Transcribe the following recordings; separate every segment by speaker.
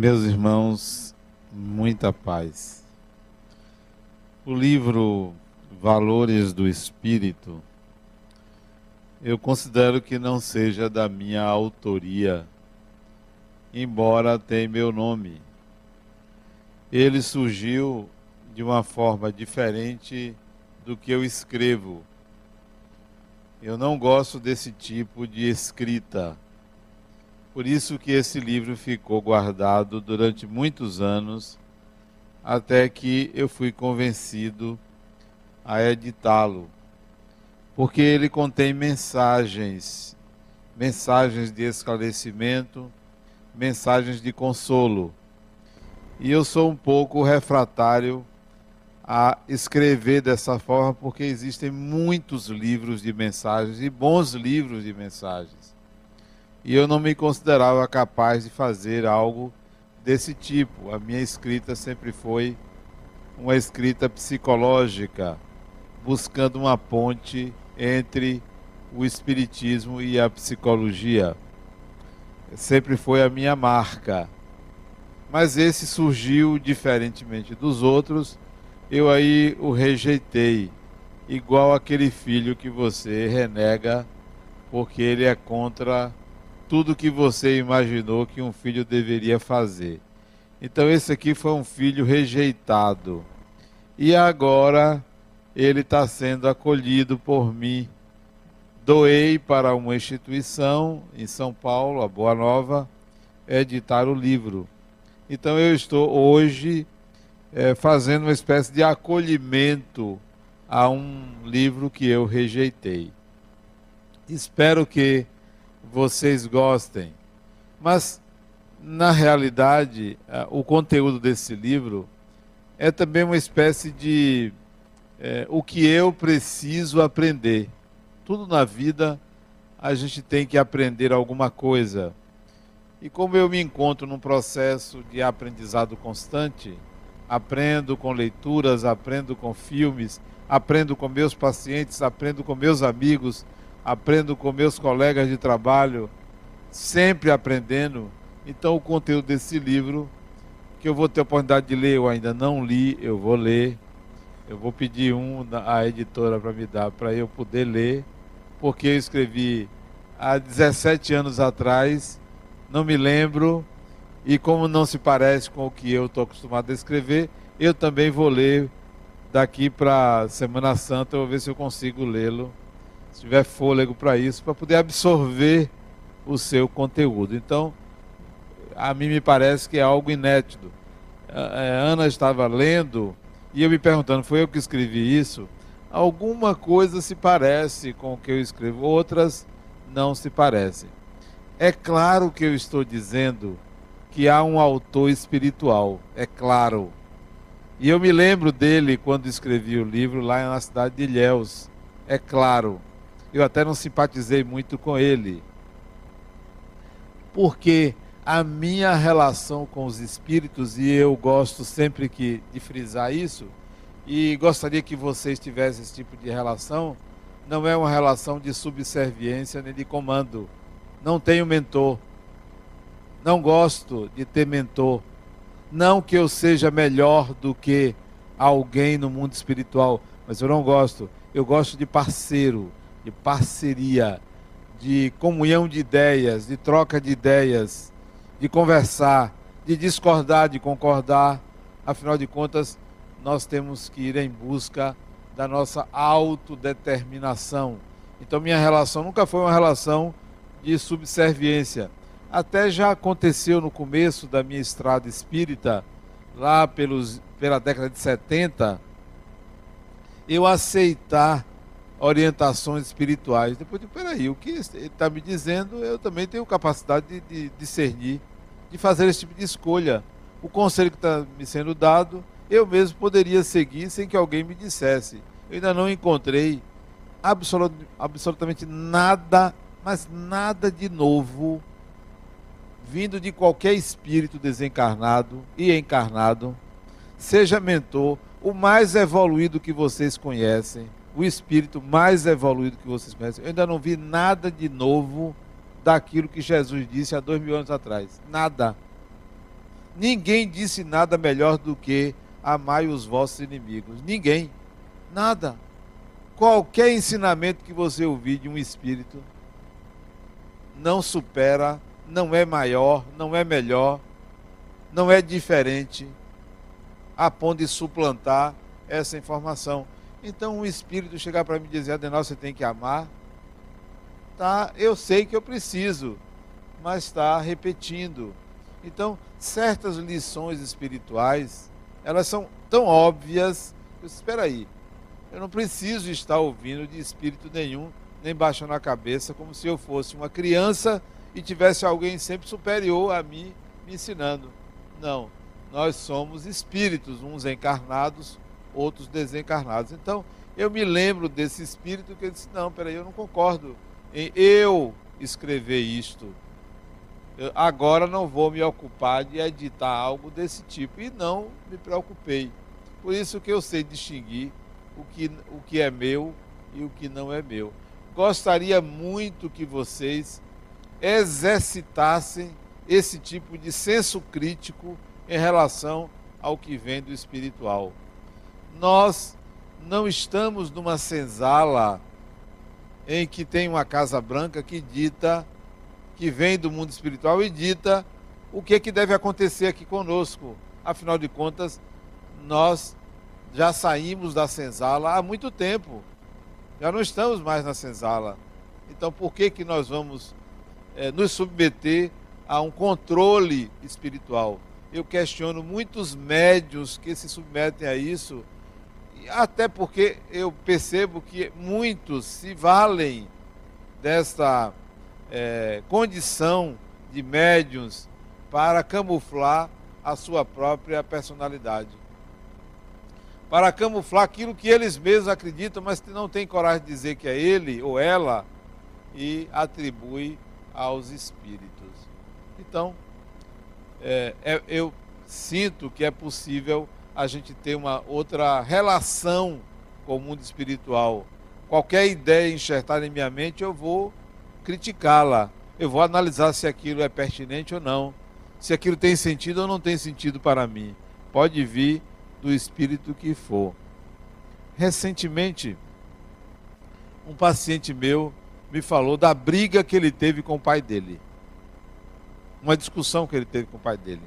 Speaker 1: Meus irmãos, muita paz. O livro Valores do Espírito, eu considero que não seja da minha autoria, embora tenha meu nome. Ele surgiu de uma forma diferente do que eu escrevo. Eu não gosto desse tipo de escrita por isso que esse livro ficou guardado durante muitos anos, até que eu fui convencido a editá-lo. Porque ele contém mensagens, mensagens de esclarecimento, mensagens de consolo. E eu sou um pouco refratário a escrever dessa forma, porque existem muitos livros de mensagens e bons livros de mensagens e eu não me considerava capaz de fazer algo desse tipo. A minha escrita sempre foi uma escrita psicológica, buscando uma ponte entre o espiritismo e a psicologia. Sempre foi a minha marca. Mas esse surgiu diferentemente dos outros, eu aí o rejeitei, igual aquele filho que você renega porque ele é contra tudo que você imaginou que um filho deveria fazer. Então esse aqui foi um filho rejeitado. E agora ele está sendo acolhido por mim. Doei para uma instituição em São Paulo, a Boa Nova, editar o livro. Então eu estou hoje é, fazendo uma espécie de acolhimento a um livro que eu rejeitei. Espero que vocês gostem. Mas, na realidade, o conteúdo desse livro é também uma espécie de é, o que eu preciso aprender. Tudo na vida a gente tem que aprender alguma coisa. E como eu me encontro num processo de aprendizado constante, aprendo com leituras, aprendo com filmes, aprendo com meus pacientes, aprendo com meus amigos, aprendo com meus colegas de trabalho, sempre aprendendo. Então, o conteúdo desse livro, que eu vou ter a oportunidade de ler, eu ainda não li, eu vou ler. Eu vou pedir um à editora para me dar, para eu poder ler, porque eu escrevi há 17 anos atrás, não me lembro, e como não se parece com o que eu estou acostumado a escrever, eu também vou ler daqui para Semana Santa, eu vou ver se eu consigo lê-lo se tiver fôlego para isso, para poder absorver o seu conteúdo. Então, a mim me parece que é algo inédito. É, Ana estava lendo e eu me perguntando, foi eu que escrevi isso? Alguma coisa se parece com o que eu escrevo, outras não se parecem. É claro que eu estou dizendo que há um autor espiritual, é claro. E eu me lembro dele quando escrevi o livro lá na cidade de Ilhéus, é claro eu até não simpatizei muito com ele. Porque a minha relação com os espíritos, e eu gosto sempre que, de frisar isso, e gostaria que vocês tivessem esse tipo de relação, não é uma relação de subserviência nem de comando. Não tenho mentor. Não gosto de ter mentor. Não que eu seja melhor do que alguém no mundo espiritual, mas eu não gosto. Eu gosto de parceiro de parceria, de comunhão de ideias, de troca de ideias, de conversar, de discordar, de concordar. Afinal de contas, nós temos que ir em busca da nossa autodeterminação. Então, minha relação nunca foi uma relação de subserviência. Até já aconteceu no começo da minha estrada espírita, lá pelos, pela década de 70, eu aceitar orientações espirituais. Depois, peraí, o que ele está me dizendo, eu também tenho capacidade de, de, discernir, de fazer esse tipo de escolha. O conselho que está me sendo dado, eu mesmo poderia seguir sem que alguém me dissesse. Eu ainda não encontrei absolut, absolutamente nada, mas nada de novo, vindo de qualquer espírito desencarnado e encarnado, seja mentor, o mais evoluído que vocês conhecem, o espírito mais evoluído que vocês conhecem. Eu ainda não vi nada de novo daquilo que Jesus disse há dois mil anos atrás. Nada. Ninguém disse nada melhor do que amai os vossos inimigos. Ninguém. Nada. Qualquer ensinamento que você ouvir de um espírito não supera, não é maior, não é melhor, não é diferente a ponto de suplantar essa informação. Então, um espírito chegar para mim e dizer, Adenal, você tem que amar, tá, eu sei que eu preciso, mas está repetindo. Então, certas lições espirituais, elas são tão óbvias, eu espera aí, eu não preciso estar ouvindo de espírito nenhum, nem baixando a cabeça, como se eu fosse uma criança e tivesse alguém sempre superior a mim me ensinando. Não, nós somos espíritos, uns encarnados, outros desencarnados. Então, eu me lembro desse espírito que disse: Não, peraí, eu não concordo em eu escrever isto. Eu agora não vou me ocupar de editar algo desse tipo. E não me preocupei. Por isso que eu sei distinguir o que, o que é meu e o que não é meu. Gostaria muito que vocês exercitassem esse tipo de senso crítico em relação ao que vem do espiritual. Nós não estamos numa senzala em que tem uma casa branca que dita, que vem do mundo espiritual e dita o que, é que deve acontecer aqui conosco. Afinal de contas, nós já saímos da senzala há muito tempo. Já não estamos mais na senzala. Então, por que, que nós vamos é, nos submeter a um controle espiritual? Eu questiono muitos médios que se submetem a isso, até porque eu percebo que muitos se valem dessa é, condição de médios para camuflar a sua própria personalidade para camuflar aquilo que eles mesmos acreditam, mas que não tem coragem de dizer que é ele ou ela e atribui aos espíritos. Então, é, é, eu sinto que é possível a gente ter uma outra relação com o mundo espiritual. Qualquer ideia enxertada em minha mente, eu vou criticá-la. Eu vou analisar se aquilo é pertinente ou não. Se aquilo tem sentido ou não tem sentido para mim. Pode vir do espírito que for. Recentemente, um paciente meu me falou da briga que ele teve com o pai dele. Uma discussão que ele teve com o pai dele.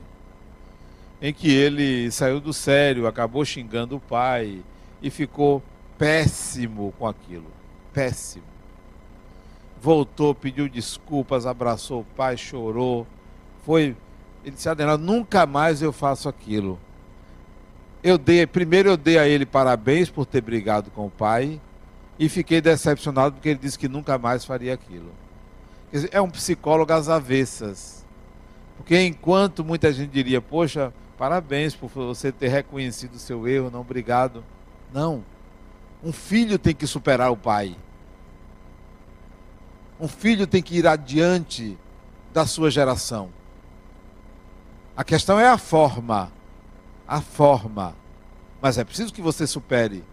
Speaker 1: Em que ele saiu do sério, acabou xingando o pai e ficou péssimo com aquilo. Péssimo. Voltou, pediu desculpas, abraçou o pai, chorou. Foi. Ele disse: Adenal, nunca mais eu faço aquilo eu dei, primeiro eu dei a ele parabéns por ter brigado com o pai e fiquei decepcionado porque ele disse que nunca mais faria aquilo. Dizer, é um psicólogo às avessas. Porque enquanto muita gente diria, poxa, parabéns por você ter reconhecido o seu erro, não obrigado. Não. Um filho tem que superar o pai. Um filho tem que ir adiante da sua geração. A questão é a forma a forma. Mas é preciso que você supere.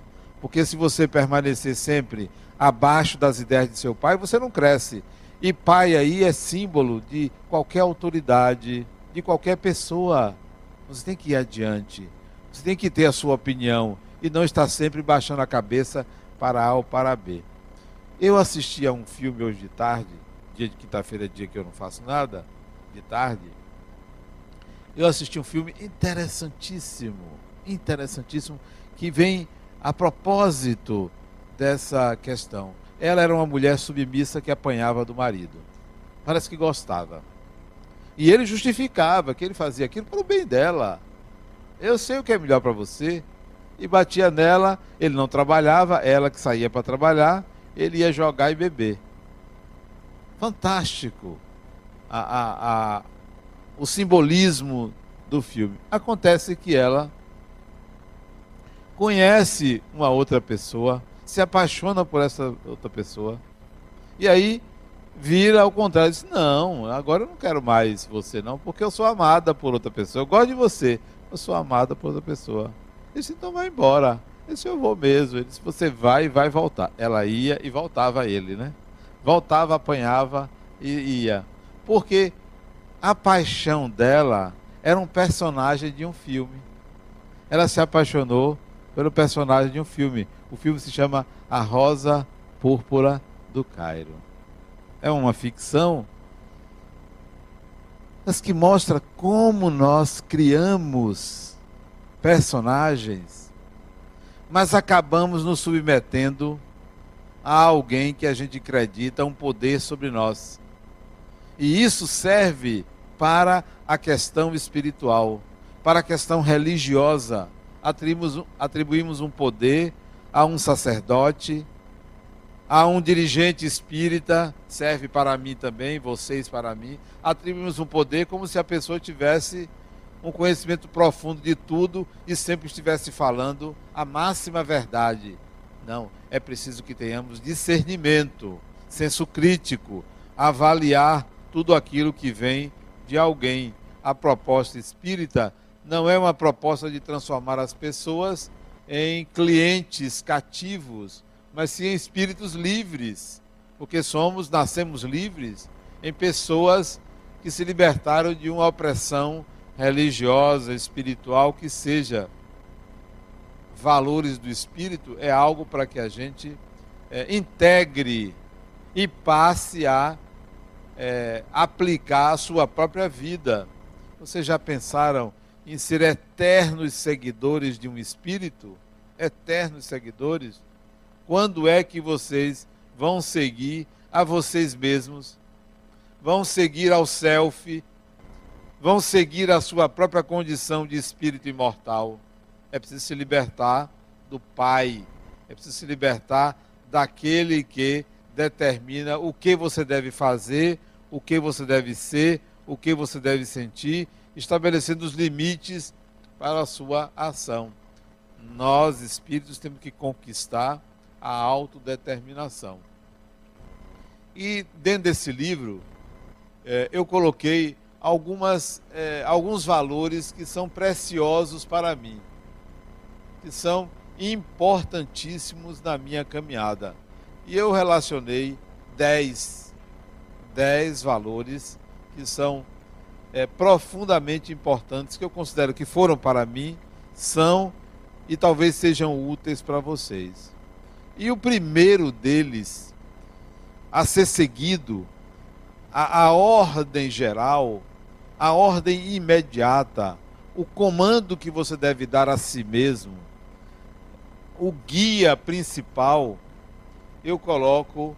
Speaker 1: Porque se você permanecer sempre abaixo das ideias de seu pai, você não cresce. E pai aí é símbolo de qualquer autoridade, de qualquer pessoa. Você tem que ir adiante. Você tem que ter a sua opinião e não estar sempre baixando a cabeça para A ou para B. Eu assisti a um filme hoje de tarde, dia de quinta-feira, dia que eu não faço nada, de tarde, eu assisti um filme interessantíssimo, interessantíssimo, que vem a propósito dessa questão. Ela era uma mulher submissa que apanhava do marido. Parece que gostava. E ele justificava que ele fazia aquilo para o bem dela. Eu sei o que é melhor para você. E batia nela, ele não trabalhava, ela que saía para trabalhar, ele ia jogar e beber. Fantástico. A, a, a, o simbolismo do filme. Acontece que ela conhece uma outra pessoa, se apaixona por essa outra pessoa, e aí vira ao contrário, diz, não, agora eu não quero mais você não, porque eu sou amada por outra pessoa, eu gosto de você, eu sou amada por outra pessoa. Ele disse, então vai embora. Ele disse, eu vou mesmo. Ele disse, você vai e vai voltar. Ela ia e voltava ele, né? Voltava, apanhava e ia. Porque a paixão dela era um personagem de um filme. Ela se apaixonou pelo personagem de um filme. O filme se chama A Rosa Púrpura do Cairo. É uma ficção, mas que mostra como nós criamos personagens, mas acabamos nos submetendo a alguém que a gente acredita um poder sobre nós. E isso serve para a questão espiritual, para a questão religiosa. Atribuímos, atribuímos um poder a um sacerdote, a um dirigente espírita, serve para mim também, vocês para mim. Atribuímos um poder como se a pessoa tivesse um conhecimento profundo de tudo e sempre estivesse falando a máxima verdade. Não, é preciso que tenhamos discernimento, senso crítico, avaliar tudo aquilo que vem de alguém. A proposta espírita não é uma proposta de transformar as pessoas em clientes cativos, mas sim em espíritos livres, porque somos, nascemos livres em pessoas que se libertaram de uma opressão religiosa, espiritual, que seja valores do espírito, é algo para que a gente é, integre e passe a é, aplicar a sua própria vida. Vocês já pensaram em ser eternos seguidores de um espírito? Eternos seguidores? Quando é que vocês vão seguir a vocês mesmos? Vão seguir ao self? Vão seguir a sua própria condição de espírito imortal? É preciso se libertar do Pai. É preciso se libertar daquele que determina o que você deve fazer, o que você deve ser, o que você deve sentir, estabelecendo os limites para a sua ação. Nós, espíritos, temos que conquistar a autodeterminação. E dentro desse livro, é, eu coloquei algumas, é, alguns valores que são preciosos para mim que são importantíssimos na minha caminhada. E eu relacionei 10, 10 valores que são é, profundamente importantes, que eu considero que foram para mim, são e talvez sejam úteis para vocês. E o primeiro deles a ser seguido, a, a ordem geral, a ordem imediata, o comando que você deve dar a si mesmo, o guia principal eu coloco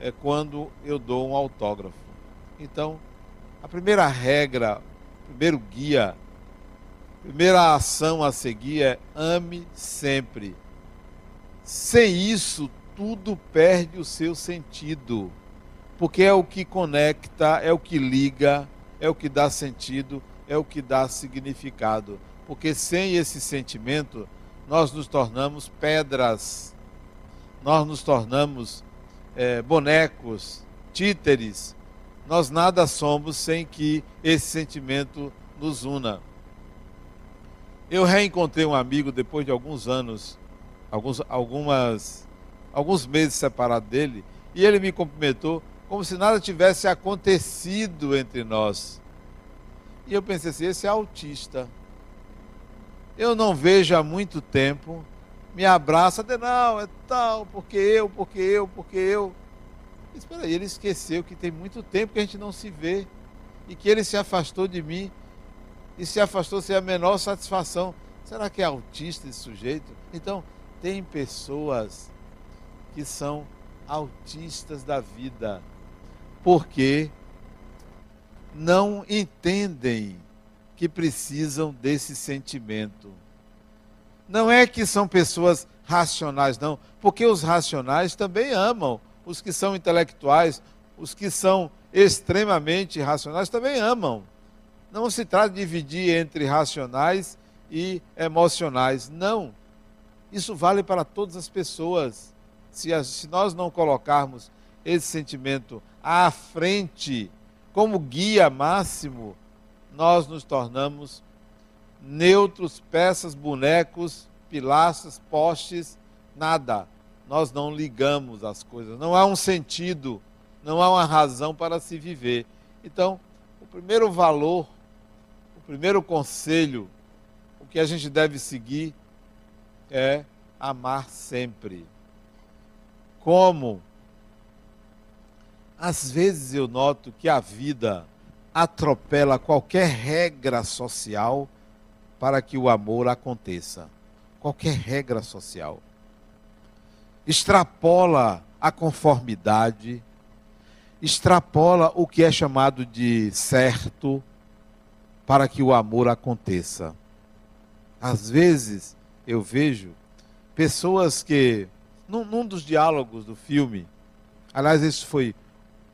Speaker 1: é, quando eu dou um autógrafo. Então, a primeira regra, primeiro guia, primeira ação a seguir é ame sempre. Sem isso, tudo perde o seu sentido, porque é o que conecta, é o que liga, é o que dá sentido, é o que dá significado. Porque sem esse sentimento, nós nos tornamos pedras, nós nos tornamos é, bonecos, títeres. Nós nada somos sem que esse sentimento nos una. Eu reencontrei um amigo depois de alguns anos, alguns, algumas, alguns meses separado dele, e ele me cumprimentou como se nada tivesse acontecido entre nós. E eu pensei assim: esse é autista eu não vejo há muito tempo, me abraça, de não, é tal, porque eu, porque eu, porque eu. Espera aí, ele esqueceu que tem muito tempo que a gente não se vê e que ele se afastou de mim e se afastou sem a menor satisfação. Será que é autista esse sujeito? Então, tem pessoas que são autistas da vida porque não entendem que precisam desse sentimento. Não é que são pessoas racionais, não, porque os racionais também amam. Os que são intelectuais, os que são extremamente racionais também amam. Não se trata de dividir entre racionais e emocionais, não. Isso vale para todas as pessoas. Se, se nós não colocarmos esse sentimento à frente, como guia máximo, nós nos tornamos neutros, peças, bonecos, pilastras, postes, nada. Nós não ligamos as coisas. Não há um sentido, não há uma razão para se viver. Então, o primeiro valor, o primeiro conselho, o que a gente deve seguir é amar sempre. Como às vezes eu noto que a vida atropela qualquer regra social para que o amor aconteça. Qualquer regra social. Extrapola a conformidade, extrapola o que é chamado de certo para que o amor aconteça. Às vezes eu vejo pessoas que, num, num dos diálogos do filme, aliás, esse foi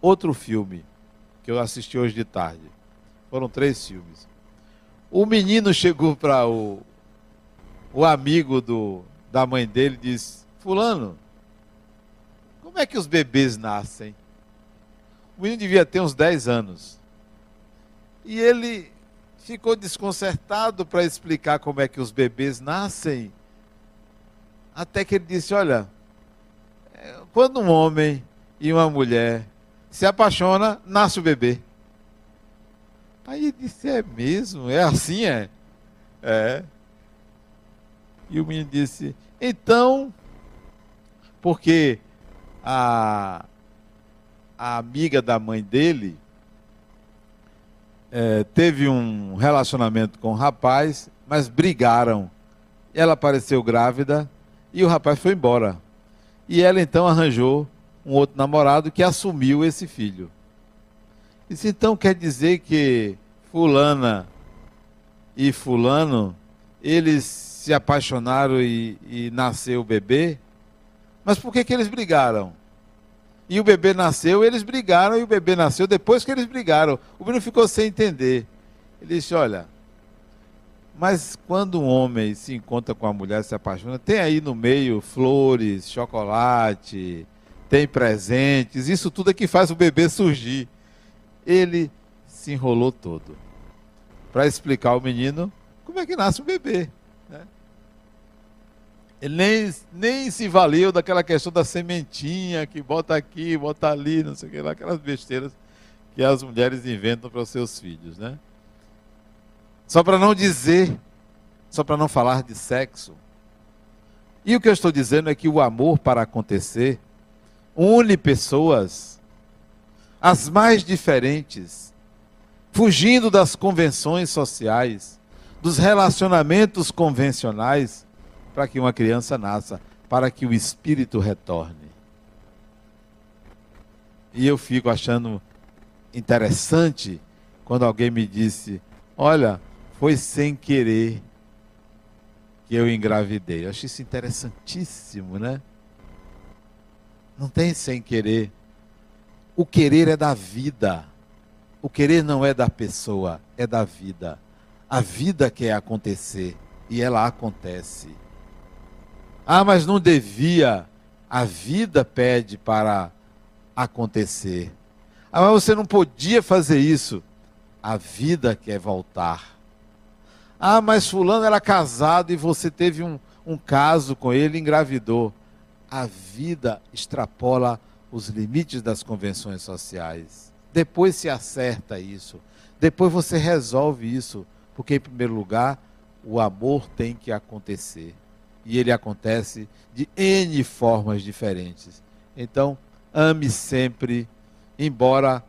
Speaker 1: outro filme que eu assisti hoje de tarde. Foram três filmes. O menino chegou para o, o amigo do, da mãe dele e disse: Fulano, como é que os bebês nascem? O menino devia ter uns 10 anos. E ele ficou desconcertado para explicar como é que os bebês nascem. Até que ele disse: Olha, é, quando um homem e uma mulher se apaixona, nasce o bebê. Aí ele disse: É mesmo? É assim? É? É. E o menino disse: Então, porque a, a amiga da mãe dele é, teve um relacionamento com o rapaz, mas brigaram. Ela apareceu grávida e o rapaz foi embora. E ela então arranjou um outro namorado que assumiu esse filho. Isso então quer dizer que fulana e fulano, eles se apaixonaram e, e nasceu o bebê? Mas por que, que eles brigaram? E o bebê nasceu, eles brigaram e o bebê nasceu depois que eles brigaram. O menino ficou sem entender. Ele disse: Olha, mas quando um homem se encontra com a mulher, se apaixona, tem aí no meio flores, chocolate, tem presentes, isso tudo é que faz o bebê surgir. Ele se enrolou todo para explicar ao menino como é que nasce o bebê. Né? Ele nem, nem se valeu daquela questão da sementinha que bota aqui, bota ali, não sei o que lá, aquelas besteiras que as mulheres inventam para os seus filhos, né? Só para não dizer, só para não falar de sexo. E o que eu estou dizendo é que o amor para acontecer une pessoas, as mais diferentes, fugindo das convenções sociais, dos relacionamentos convencionais, para que uma criança nasça, para que o espírito retorne. E eu fico achando interessante quando alguém me disse: Olha, foi sem querer que eu engravidei. Eu acho isso interessantíssimo, né? Não tem sem querer. O querer é da vida. O querer não é da pessoa, é da vida. A vida quer acontecer e ela acontece. Ah, mas não devia. A vida pede para acontecer. Ah, mas você não podia fazer isso. A vida quer voltar. Ah, mas fulano era casado e você teve um, um caso com ele, engravidou a vida extrapola os limites das convenções sociais. Depois se acerta isso. Depois você resolve isso. Porque, em primeiro lugar, o amor tem que acontecer. E ele acontece de N formas diferentes. Então, ame sempre, embora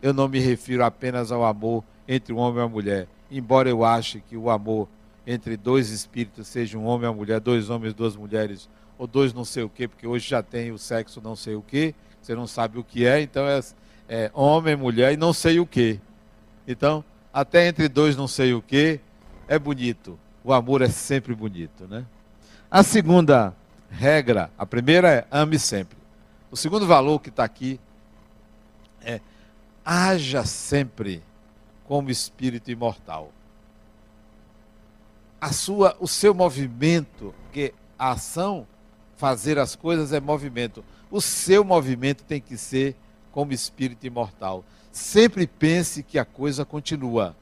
Speaker 1: eu não me refiro apenas ao amor entre um homem e uma mulher. Embora eu ache que o amor entre dois espíritos seja um homem e uma mulher, dois homens duas mulheres, ou dois não sei o quê, porque hoje já tem o sexo não sei o quê, você não sabe o que é, então é, é homem, mulher e não sei o quê. Então, até entre dois não sei o quê, é bonito. O amor é sempre bonito, né? A segunda regra, a primeira é ame sempre. O segundo valor que está aqui é haja sempre como espírito imortal. A sua, o seu movimento, que a ação fazer as coisas é movimento. O seu movimento tem que ser como espírito imortal. Sempre pense que a coisa continua.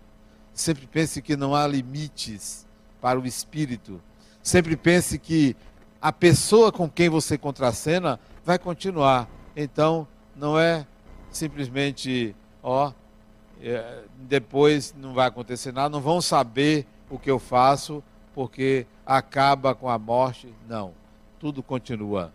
Speaker 1: Sempre pense que não há limites para o espírito. Sempre pense que a pessoa com quem você contracena vai continuar. Então, não é simplesmente, ó, é, depois não vai acontecer nada, não vão saber o que eu faço, porque acaba com a morte. Não, tudo continua.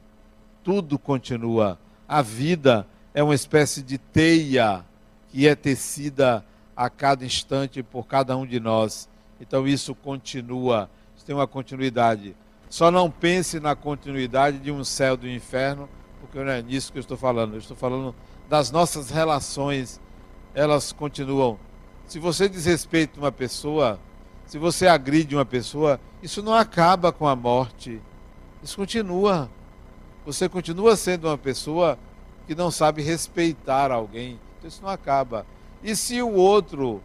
Speaker 1: Tudo continua. A vida é uma espécie de teia que é tecida a cada instante por cada um de nós. Então isso continua, tem uma continuidade. Só não pense na continuidade de um céu do inferno, porque não é nisso que eu estou falando. Eu estou falando das nossas relações, elas continuam. Se você desrespeita uma pessoa, se você agride uma pessoa, isso não acaba com a morte. Isso continua. Você continua sendo uma pessoa que não sabe respeitar alguém. Então isso não acaba. E se o outro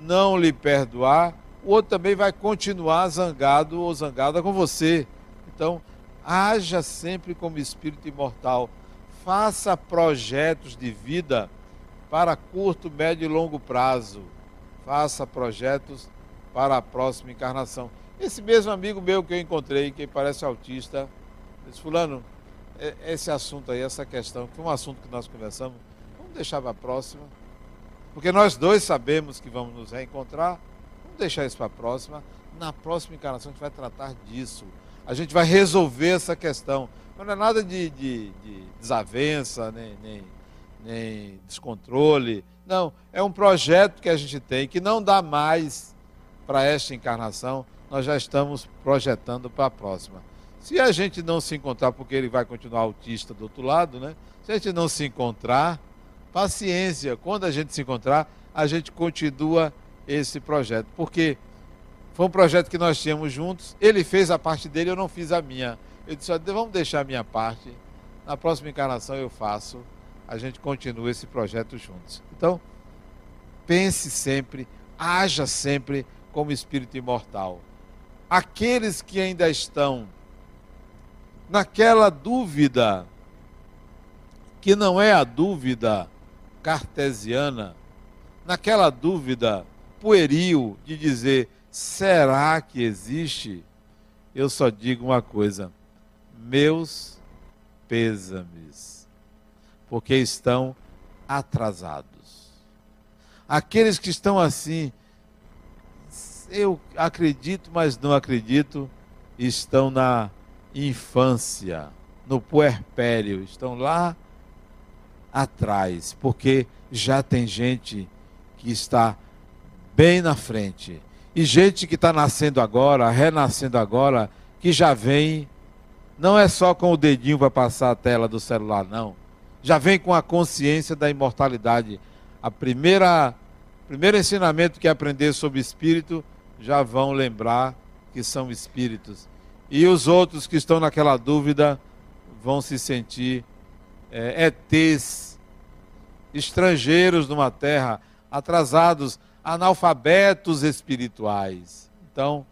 Speaker 1: não lhe perdoar, o outro também vai continuar zangado ou zangada com você. Então, haja sempre como espírito imortal. Faça projetos de vida para curto, médio e longo prazo. Faça projetos para a próxima encarnação. Esse mesmo amigo meu que eu encontrei, que parece autista, disse, fulano, é, esse assunto aí, essa questão, que foi um assunto que nós conversamos, vamos deixar para a próxima. Porque nós dois sabemos que vamos nos reencontrar, vamos deixar isso para a próxima. Na próxima encarnação a gente vai tratar disso. A gente vai resolver essa questão. Não é nada de, de, de desavença, nem, nem, nem descontrole. Não, é um projeto que a gente tem que não dá mais para esta encarnação, nós já estamos projetando para a próxima. Se a gente não se encontrar, porque ele vai continuar autista do outro lado, né? Se a gente não se encontrar, paciência. Quando a gente se encontrar, a gente continua esse projeto. Porque foi um projeto que nós tínhamos juntos. Ele fez a parte dele, eu não fiz a minha. Eu disse: vamos deixar a minha parte. Na próxima encarnação eu faço. A gente continua esse projeto juntos. Então, pense sempre, haja sempre como espírito imortal. Aqueles que ainda estão naquela dúvida, que não é a dúvida cartesiana, naquela dúvida pueril de dizer: será que existe? Eu só digo uma coisa: meus pêsames, porque estão atrasados. Aqueles que estão assim, eu acredito, mas não acredito, estão na infância, no puerpério, estão lá atrás, porque já tem gente que está bem na frente. E gente que está nascendo agora, renascendo agora, que já vem, não é só com o dedinho para passar a tela do celular, não. Já vem com a consciência da imortalidade. A primeira primeiro ensinamento que aprender sobre espírito já vão lembrar que são espíritos. E os outros que estão naquela dúvida vão se sentir é, ETs, estrangeiros numa terra, atrasados, analfabetos espirituais. Então,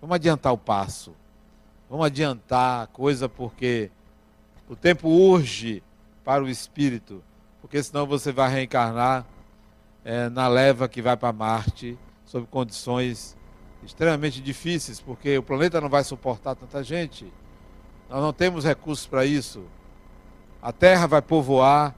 Speaker 1: vamos adiantar o passo. Vamos adiantar a coisa porque o tempo urge para o espírito, porque senão você vai reencarnar é, na leva que vai para Marte sob condições extremamente difíceis, porque o planeta não vai suportar tanta gente. Nós não temos recursos para isso. A Terra vai povoar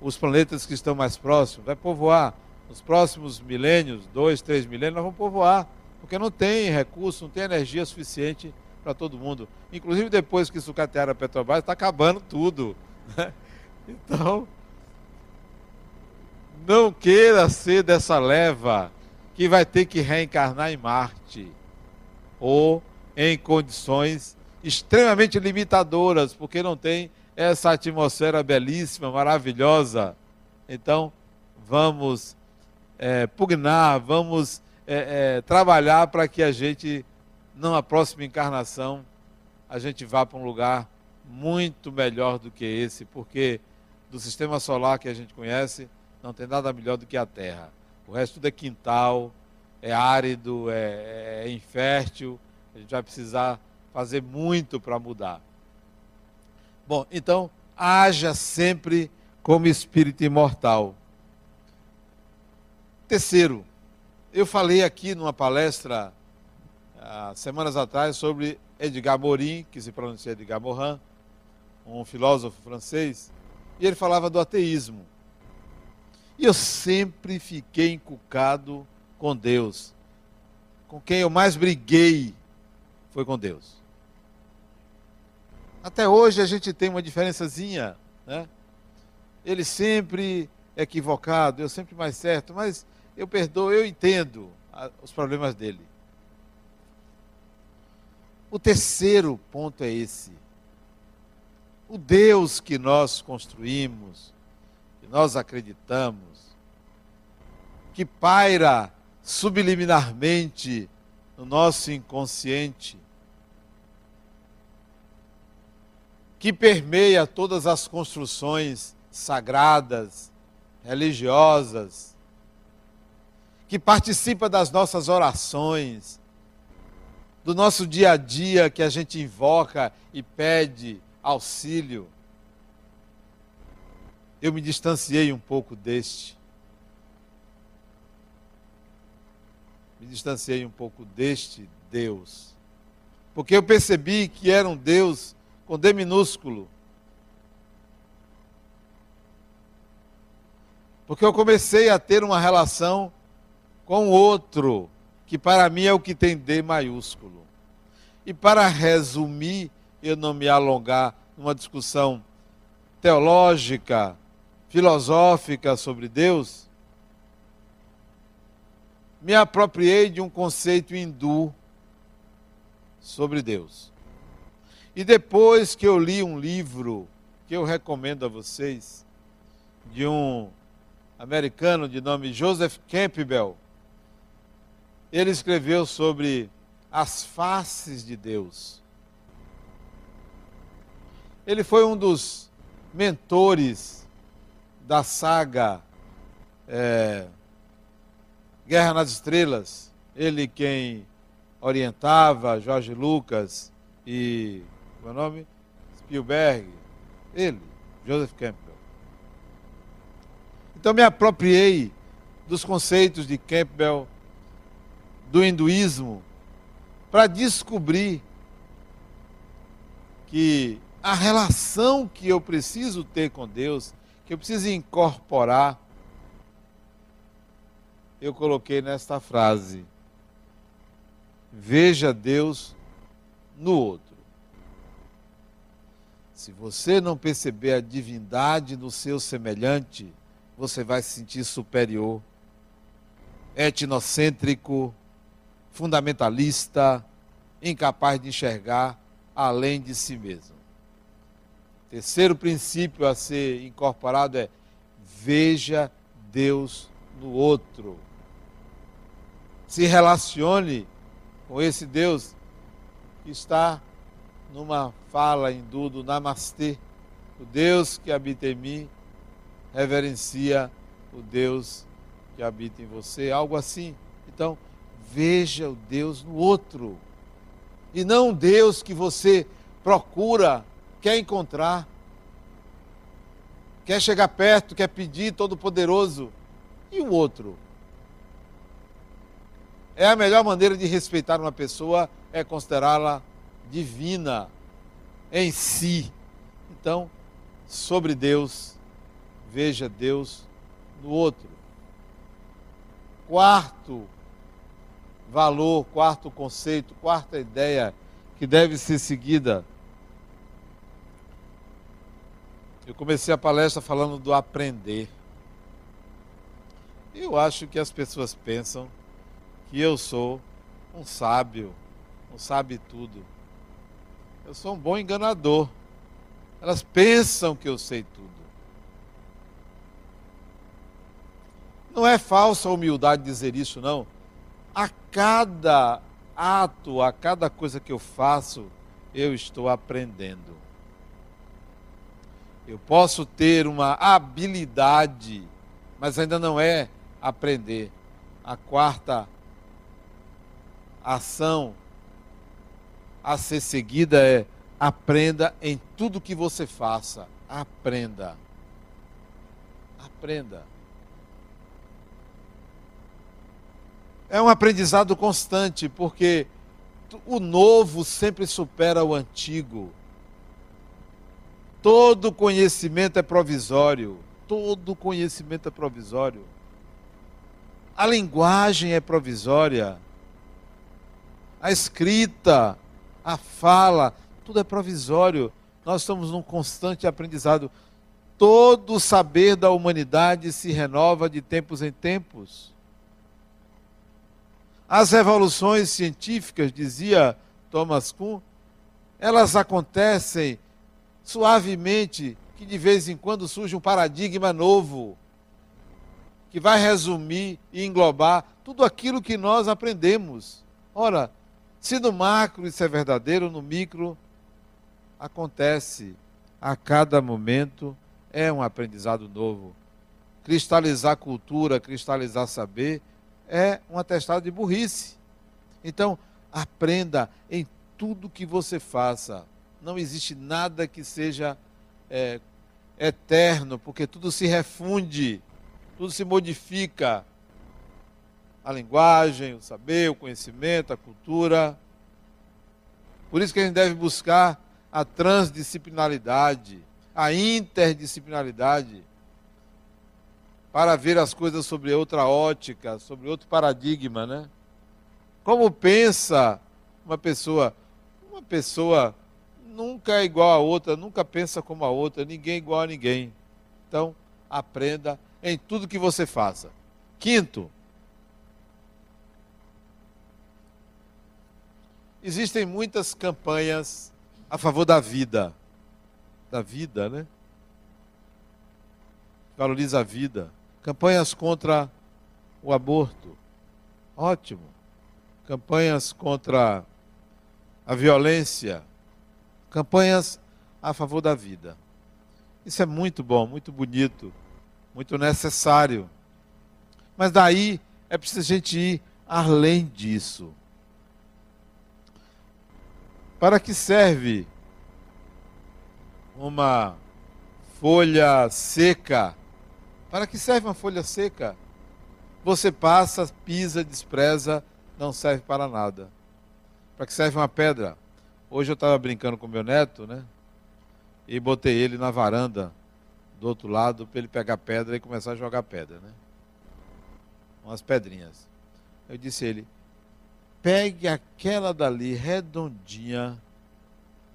Speaker 1: os planetas que estão mais próximos, vai povoar. Nos próximos milênios, dois, três milênios, nós vamos povoar, porque não tem recurso, não tem energia suficiente para todo mundo. Inclusive depois que sucatearam a Petrobras, está acabando tudo. Né? Então, não queira ser dessa leva que vai ter que reencarnar em Marte ou em condições extremamente limitadoras, porque não tem essa atmosfera belíssima, maravilhosa. Então, vamos é, pugnar, vamos é, é, trabalhar para que a gente, numa próxima encarnação, a gente vá para um lugar muito melhor do que esse, porque do sistema solar que a gente conhece, não tem nada melhor do que a Terra. O resto tudo é quintal, é árido, é, é infértil. A gente vai precisar fazer muito para mudar. Bom, então, haja sempre como espírito imortal. Terceiro, eu falei aqui numa palestra há semanas atrás sobre Edgar Morin, que se pronuncia Edgar Morin, um filósofo francês, e ele falava do ateísmo. E eu sempre fiquei encucado com Deus. Com quem eu mais briguei foi com Deus. Até hoje a gente tem uma diferençazinha, né? Ele sempre equivocado, eu sempre mais certo, mas eu perdoo, eu entendo os problemas dele. O terceiro ponto é esse. O Deus que nós construímos, que nós acreditamos, que paira subliminarmente no nosso inconsciente, que permeia todas as construções sagradas, religiosas, que participa das nossas orações, do nosso dia a dia que a gente invoca e pede auxílio. Eu me distanciei um pouco deste. Me distanciei um pouco deste Deus. Porque eu percebi que era um Deus com D minúsculo. Porque eu comecei a ter uma relação com outro, que para mim é o que tem D maiúsculo. E para resumir, eu não me alongar numa discussão teológica, filosófica sobre Deus, me apropriei de um conceito hindu sobre Deus. E depois que eu li um livro que eu recomendo a vocês, de um americano de nome Joseph Campbell, ele escreveu sobre as faces de Deus. Ele foi um dos mentores da saga é, Guerra nas Estrelas. Ele quem orientava Jorge Lucas e meu é nome? Spielberg. Ele, Joseph Campbell. Então me apropriei dos conceitos de Campbell, do hinduísmo, para descobrir que a relação que eu preciso ter com Deus, que eu preciso incorporar, eu coloquei nesta frase: Veja Deus no outro. Se você não perceber a divindade no seu semelhante, você vai se sentir superior, etnocêntrico, fundamentalista, incapaz de enxergar além de si mesmo. Terceiro princípio a ser incorporado é veja Deus no outro. Se relacione com esse Deus que está numa fala hindu do Namastê. O Deus que habita em mim reverencia o Deus que habita em você, algo assim. Então, veja o Deus no outro. E não o Deus que você procura, quer encontrar, quer chegar perto, quer pedir todo-poderoso. E o outro? É a melhor maneira de respeitar uma pessoa é considerá-la divina em si. Então, sobre Deus, veja Deus no outro. Quarto valor, quarto conceito, quarta ideia que deve ser seguida. Eu comecei a palestra falando do aprender. Eu acho que as pessoas pensam que eu sou um sábio, um sabe tudo. Eu sou um bom enganador. Elas pensam que eu sei tudo. Não é falsa humildade dizer isso, não. A cada ato, a cada coisa que eu faço, eu estou aprendendo. Eu posso ter uma habilidade, mas ainda não é aprender. A quarta ação a ser seguida é aprenda em tudo que você faça. Aprenda. Aprenda. É um aprendizado constante, porque o novo sempre supera o antigo. Todo conhecimento é provisório. todo conhecimento é provisório. A linguagem é provisória. A escrita, a fala, tudo é provisório. Nós estamos num constante aprendizado. Todo o saber da humanidade se renova de tempos em tempos. As revoluções científicas, dizia Thomas Kuhn, elas acontecem suavemente, que de vez em quando surge um paradigma novo, que vai resumir e englobar tudo aquilo que nós aprendemos. Ora, se no macro isso é verdadeiro, no micro acontece a cada momento, é um aprendizado novo. Cristalizar cultura, cristalizar saber, é um atestado de burrice. Então, aprenda em tudo que você faça. Não existe nada que seja é, eterno, porque tudo se refunde, tudo se modifica. A linguagem, o saber, o conhecimento, a cultura. Por isso que a gente deve buscar a transdisciplinaridade, a interdisciplinaridade, para ver as coisas sobre outra ótica, sobre outro paradigma, né? Como pensa uma pessoa uma pessoa nunca é igual a outra, nunca pensa como a outra, ninguém é igual a ninguém. Então, aprenda em tudo que você faça. Quinto, existem muitas campanhas a favor da vida. Da vida, né? Valoriza a vida. Campanhas contra o aborto. Ótimo. Campanhas contra a violência, campanhas a favor da vida. Isso é muito bom, muito bonito, muito necessário. Mas daí é preciso a gente ir além disso. Para que serve uma folha seca? Para que serve uma folha seca? Você passa, pisa, despreza, não serve para nada. Para que serve uma pedra? Hoje eu estava brincando com meu neto, né? E botei ele na varanda do outro lado para ele pegar pedra e começar a jogar pedra, né? Umas pedrinhas. Eu disse a ele: pegue aquela dali redondinha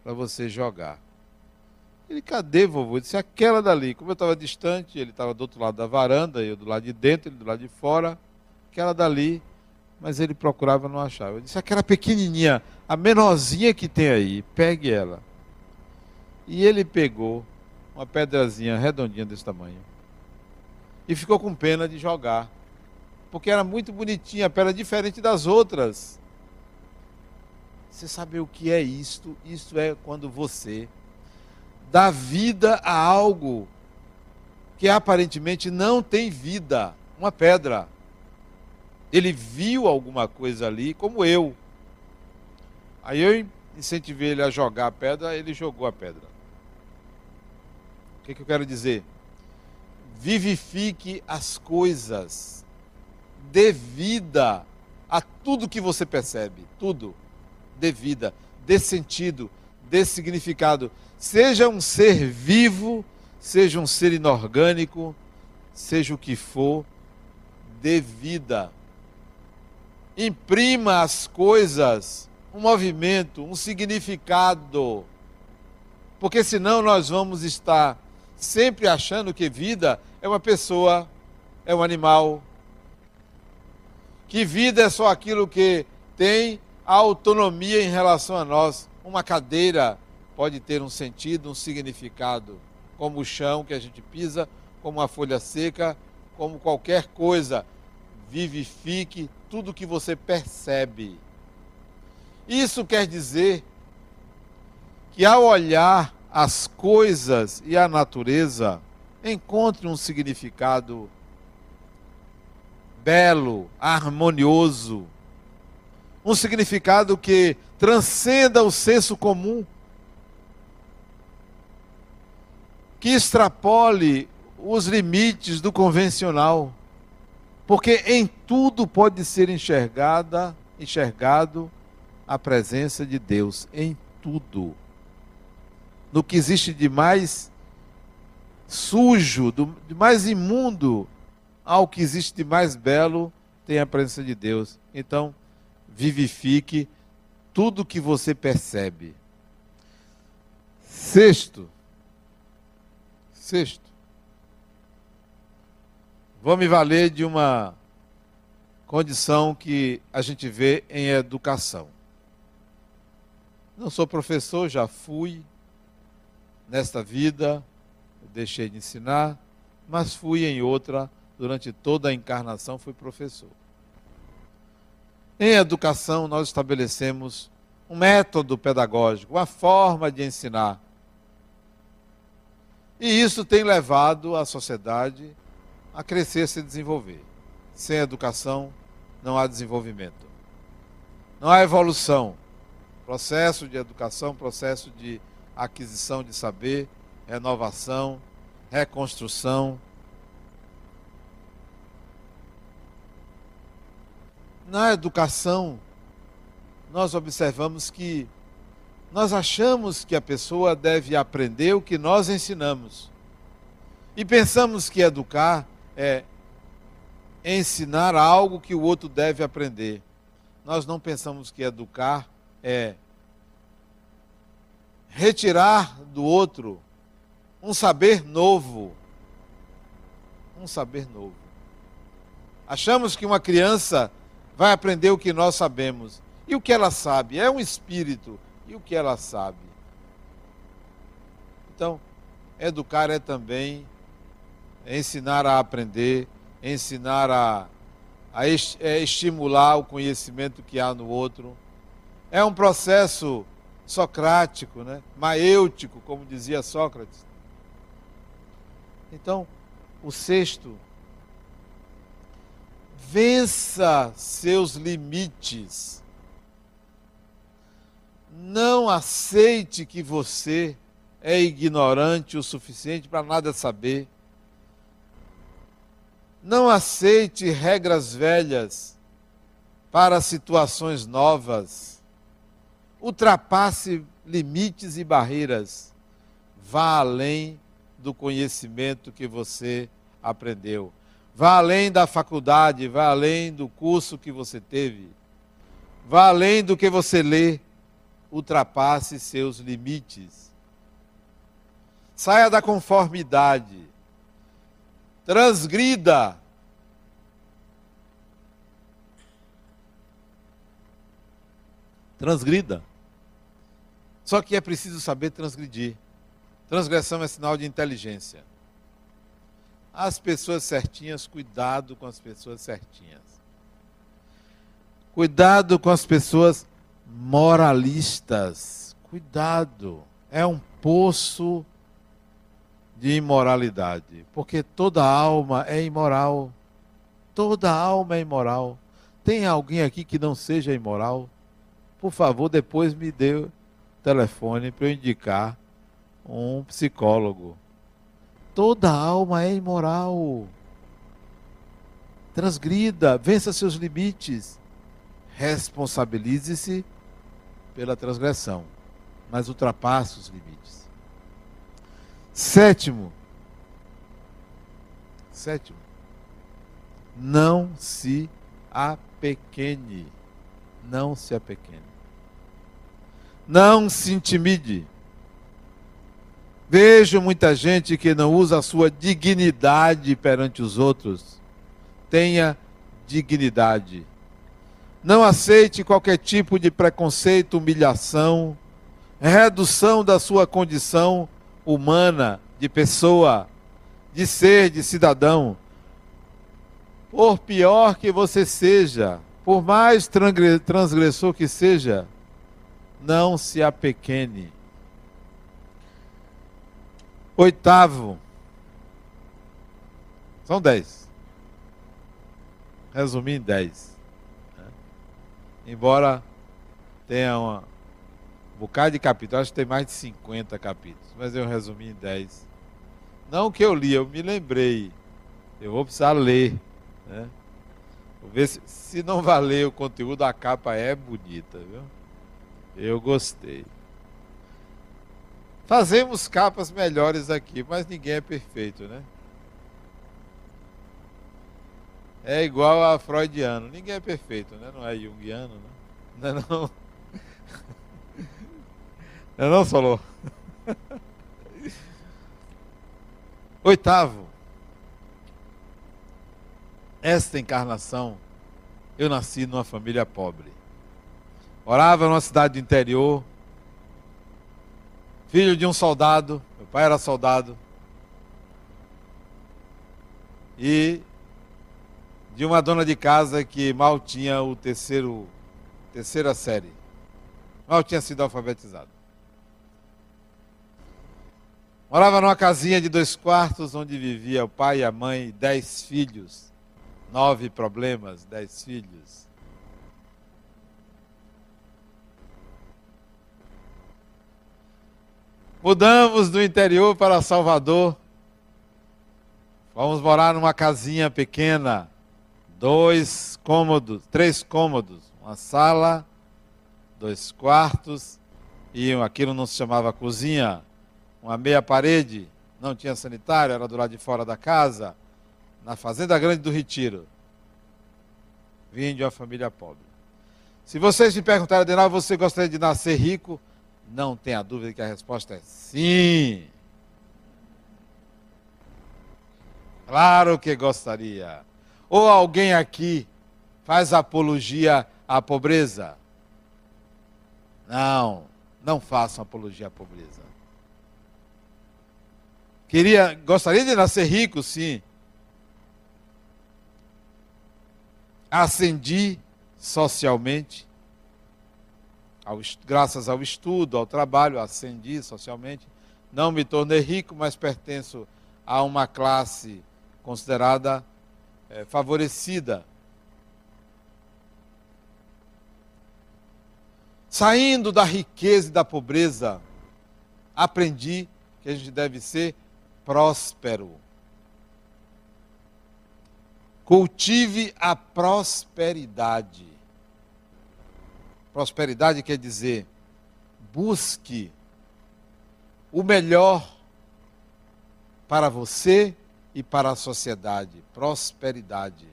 Speaker 1: para você jogar. Ele, cadê, vovô? Eu disse, aquela dali. Como eu estava distante, ele estava do outro lado da varanda, eu do lado de dentro, ele do lado de fora. Aquela dali mas ele procurava não achava. Eu disse: aquela pequenininha, a menorzinha que tem aí, pegue ela. E ele pegou uma pedrazinha redondinha desse tamanho e ficou com pena de jogar, porque era muito bonitinha, a pedra diferente das outras. Você sabe o que é isto? Isto é quando você dá vida a algo que aparentemente não tem vida, uma pedra. Ele viu alguma coisa ali, como eu. Aí eu incentivei ele a jogar a pedra, ele jogou a pedra. O que, que eu quero dizer? Vivifique as coisas. Dê vida a tudo que você percebe. Tudo. Dê vida, dê sentido, dê significado. Seja um ser vivo, seja um ser inorgânico, seja o que for, dê vida imprima às coisas um movimento, um significado. Porque senão nós vamos estar sempre achando que vida é uma pessoa, é um animal. Que vida é só aquilo que tem autonomia em relação a nós. Uma cadeira pode ter um sentido, um significado, como o chão que a gente pisa, como a folha seca, como qualquer coisa. Vivifique tudo que você percebe. Isso quer dizer que ao olhar as coisas e a natureza, encontre um significado belo, harmonioso, um significado que transcenda o senso comum, que extrapole os limites do convencional. Porque em tudo pode ser enxergada, enxergado a presença de Deus em tudo. No que existe de mais sujo, do, de mais imundo ao que existe de mais belo, tem a presença de Deus. Então, vivifique tudo que você percebe. Sexto, sexto, vou me valer de uma condição que a gente vê em educação. Não sou professor, já fui nesta vida, deixei de ensinar, mas fui em outra, durante toda a encarnação fui professor. Em educação, nós estabelecemos um método pedagógico, uma forma de ensinar. E isso tem levado a sociedade a crescer, a se desenvolver. Sem educação, não há desenvolvimento. Não há evolução. Processo de educação, processo de aquisição de saber, renovação, reconstrução. Na educação, nós observamos que nós achamos que a pessoa deve aprender o que nós ensinamos. E pensamos que educar é ensinar algo que o outro deve aprender. Nós não pensamos que educar é retirar do outro um saber novo. Um saber novo. Achamos que uma criança vai aprender o que nós sabemos. E o que ela sabe? É um espírito. E o que ela sabe? Então, educar é também ensinar a aprender, ensinar a, a é, estimular o conhecimento que há no outro. É um processo socrático, né? maêutico, como dizia Sócrates. Então, o sexto, vença seus limites. Não aceite que você é ignorante o suficiente para nada saber. Não aceite regras velhas para situações novas. Ultrapasse limites e barreiras. Vá além do conhecimento que você aprendeu. Vá além da faculdade, vá além do curso que você teve. Vá além do que você lê. Ultrapasse seus limites. Saia da conformidade transgrida. Transgrida. Só que é preciso saber transgredir. Transgressão é sinal de inteligência. As pessoas certinhas, cuidado com as pessoas certinhas. Cuidado com as pessoas moralistas. Cuidado. É um poço de imoralidade, porque toda alma é imoral. Toda alma é imoral. Tem alguém aqui que não seja imoral? Por favor, depois me dê o telefone para eu indicar um psicólogo. Toda alma é imoral. Transgrida, vença seus limites. Responsabilize-se pela transgressão, mas ultrapasse os limites. Sétimo. Sétimo. Não se apequene. Não se apequene. Não se intimide. Vejo muita gente que não usa a sua dignidade perante os outros. Tenha dignidade. Não aceite qualquer tipo de preconceito, humilhação, redução da sua condição humana, de pessoa, de ser, de cidadão. Por pior que você seja, por mais transgressor que seja, não se apequene. Oitavo. São dez. Resumir em dez. Embora tenha uma, um bocado de capítulos, acho que tem mais de 50 capítulos, mas eu resumi em 10. Não que eu li, eu me lembrei. Eu vou precisar ler. Né? Vou ver se, se não valer o conteúdo, a capa é bonita, viu? Eu gostei. Fazemos capas melhores aqui, mas ninguém é perfeito, né? É igual a freudiano. Ninguém é perfeito, né? Não é junguiano, né? Não é não? Não é não, Solô? Oitavo. Esta encarnação, eu nasci numa família pobre. Morava numa cidade do interior, filho de um soldado, meu pai era soldado, e de uma dona de casa que mal tinha o terceiro, terceira série, mal tinha sido alfabetizado. Morava numa casinha de dois quartos onde vivia o pai a mãe, dez filhos, nove problemas, dez filhos. Mudamos do interior para Salvador. Vamos morar numa casinha pequena, dois cômodos, três cômodos, uma sala, dois quartos e aquilo não se chamava cozinha, uma meia parede, não tinha sanitário, era do lado de fora da casa, na Fazenda Grande do Retiro. Vim de uma família pobre. Se vocês me perguntarem, Adenal, você gostaria de nascer rico? Não tenha dúvida que a resposta é sim. Claro que gostaria. Ou alguém aqui faz apologia à pobreza? Não, não façam apologia à pobreza. Queria, gostaria de nascer rico, sim. Ascendi socialmente, ao, graças ao estudo, ao trabalho, ascendi socialmente. Não me tornei rico, mas pertenço a uma classe considerada é, favorecida. Saindo da riqueza e da pobreza, aprendi que a gente deve ser próspero. Cultive a prosperidade. Prosperidade quer dizer, busque o melhor para você e para a sociedade. Prosperidade.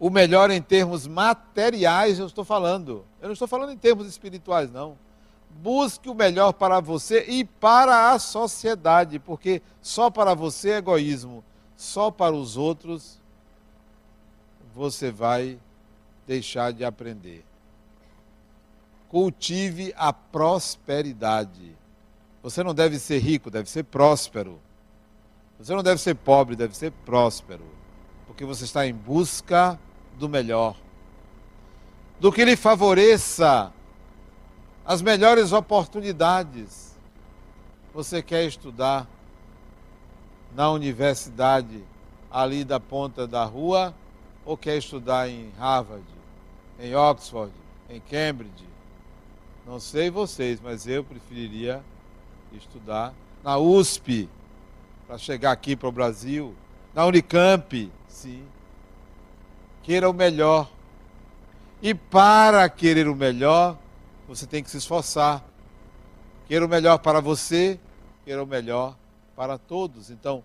Speaker 1: O melhor em termos materiais, eu estou falando. Eu não estou falando em termos espirituais, não busque o melhor para você e para a sociedade, porque só para você é egoísmo, só para os outros você vai deixar de aprender. Cultive a prosperidade. Você não deve ser rico, deve ser próspero. Você não deve ser pobre, deve ser próspero. Porque você está em busca do melhor. Do que lhe favoreça as melhores oportunidades. Você quer estudar na universidade ali da ponta da rua ou quer estudar em Harvard, em Oxford, em Cambridge? Não sei vocês, mas eu preferiria estudar na USP para chegar aqui para o Brasil, na Unicamp, sim. Queira o melhor. E para querer o melhor, você tem que se esforçar. Queira o melhor para você, queira o melhor para todos. Então,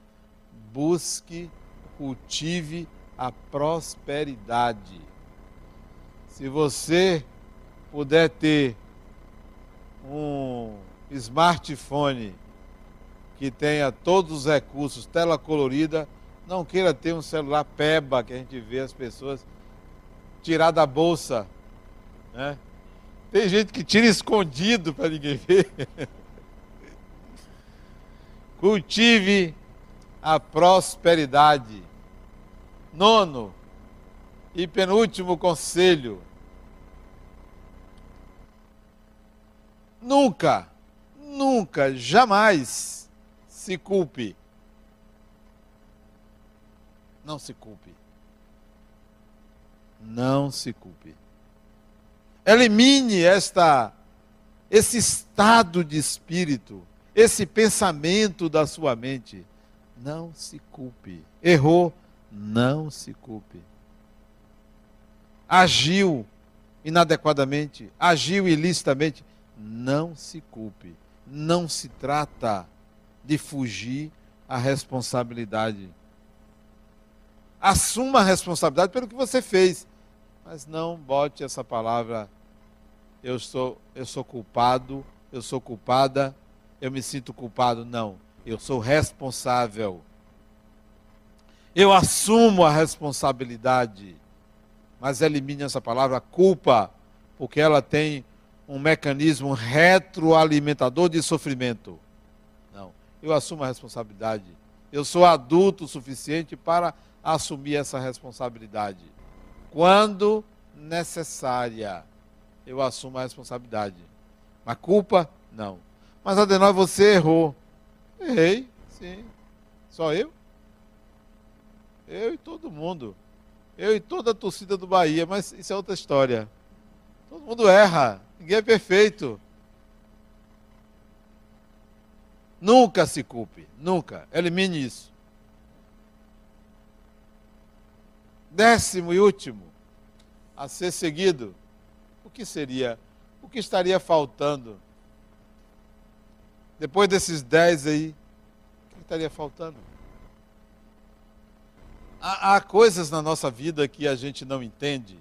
Speaker 1: busque, cultive a prosperidade. Se você puder ter um smartphone que tenha todos os recursos, tela colorida, não queira ter um celular peba que a gente vê as pessoas tirar da bolsa, né? Tem gente que tira escondido para ninguém ver. Cultive a prosperidade. Nono e penúltimo conselho. Nunca, nunca, jamais se culpe. Não se culpe. Não se culpe. Elimine esta esse estado de espírito, esse pensamento da sua mente. Não se culpe. Errou, não se culpe. Agiu inadequadamente, agiu ilicitamente, não se culpe. não se trata de fugir à responsabilidade. Assuma a responsabilidade pelo que você fez, mas não bote essa palavra eu sou eu sou culpado, eu sou culpada, eu me sinto culpado, não. Eu sou responsável. Eu assumo a responsabilidade. Mas elimine essa palavra culpa, porque ela tem um mecanismo retroalimentador de sofrimento. Eu assumo a responsabilidade. Eu sou adulto o suficiente para assumir essa responsabilidade. Quando necessária, eu assumo a responsabilidade. A culpa, não. Mas Adenor, você errou. Errei, sim. Só eu? Eu e todo mundo. Eu e toda a torcida do Bahia, mas isso é outra história. Todo mundo erra, ninguém é perfeito. Nunca se culpe, nunca. Elimine isso. Décimo e último, a ser seguido, o que seria, o que estaria faltando? Depois desses dez aí, o que estaria faltando? Há, há coisas na nossa vida que a gente não entende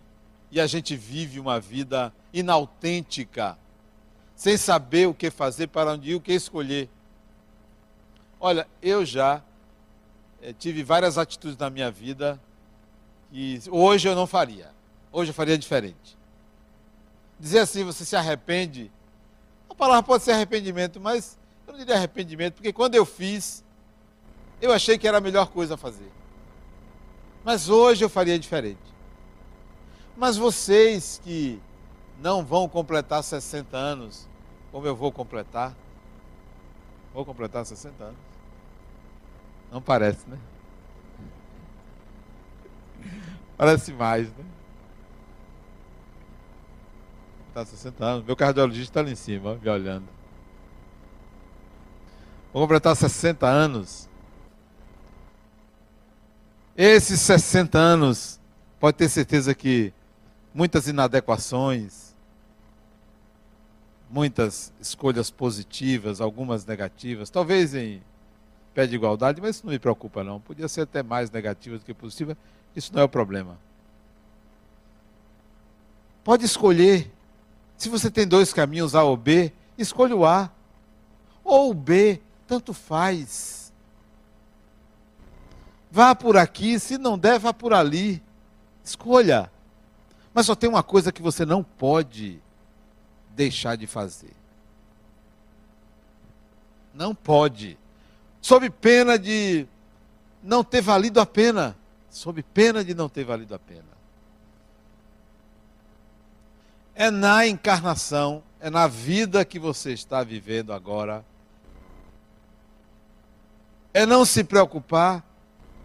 Speaker 1: e a gente vive uma vida inautêntica, sem saber o que fazer, para onde ir, o que escolher. Olha, eu já é, tive várias atitudes na minha vida que hoje eu não faria. Hoje eu faria diferente. Dizer assim, você se arrepende. A palavra pode ser arrependimento, mas eu não diria arrependimento, porque quando eu fiz, eu achei que era a melhor coisa a fazer. Mas hoje eu faria diferente. Mas vocês que não vão completar 60 anos, como eu vou completar, vou completar 60 anos. Não parece, né? Parece mais, né? Está 60 anos. Meu cardiologista está ali em cima, me olhando. Vou completar 60 anos. Esses 60 anos, pode ter certeza que muitas inadequações, muitas escolhas positivas, algumas negativas, talvez em pé de igualdade, mas isso não me preocupa não. Podia ser até mais negativa do que positiva, isso não é o problema. Pode escolher. Se você tem dois caminhos, A ou B, escolha o A. Ou o B, tanto faz. Vá por aqui, se não der, vá por ali. Escolha. Mas só tem uma coisa que você não pode deixar de fazer. Não pode. Sob pena de não ter valido a pena. Sob pena de não ter valido a pena. É na encarnação, é na vida que você está vivendo agora. É não se preocupar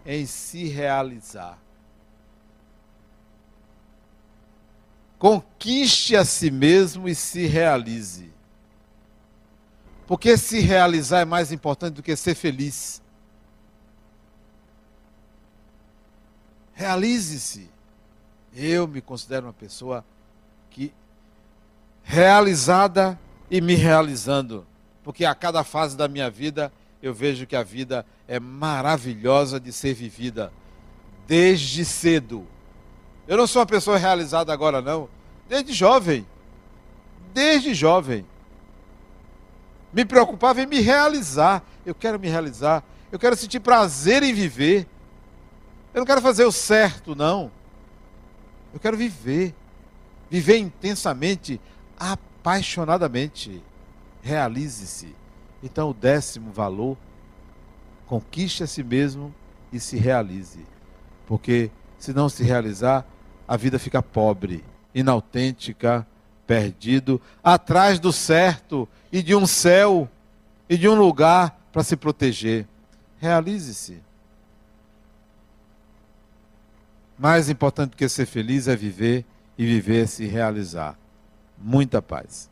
Speaker 1: em se realizar. Conquiste a si mesmo e se realize. Porque se realizar é mais importante do que ser feliz. Realize-se. Eu me considero uma pessoa que realizada e me realizando, porque a cada fase da minha vida eu vejo que a vida é maravilhosa de ser vivida desde cedo. Eu não sou uma pessoa realizada agora, não. Desde jovem. Desde jovem. Me preocupava em me realizar. Eu quero me realizar. Eu quero sentir prazer em viver. Eu não quero fazer o certo, não. Eu quero viver. Viver intensamente, apaixonadamente. Realize-se. Então, o décimo valor, conquiste a si mesmo e se realize. Porque se não se realizar, a vida fica pobre, inautêntica, perdido, atrás do certo e de um céu e de um lugar para se proteger. Realize-se. Mais importante do que ser feliz é viver e viver é se realizar. Muita paz.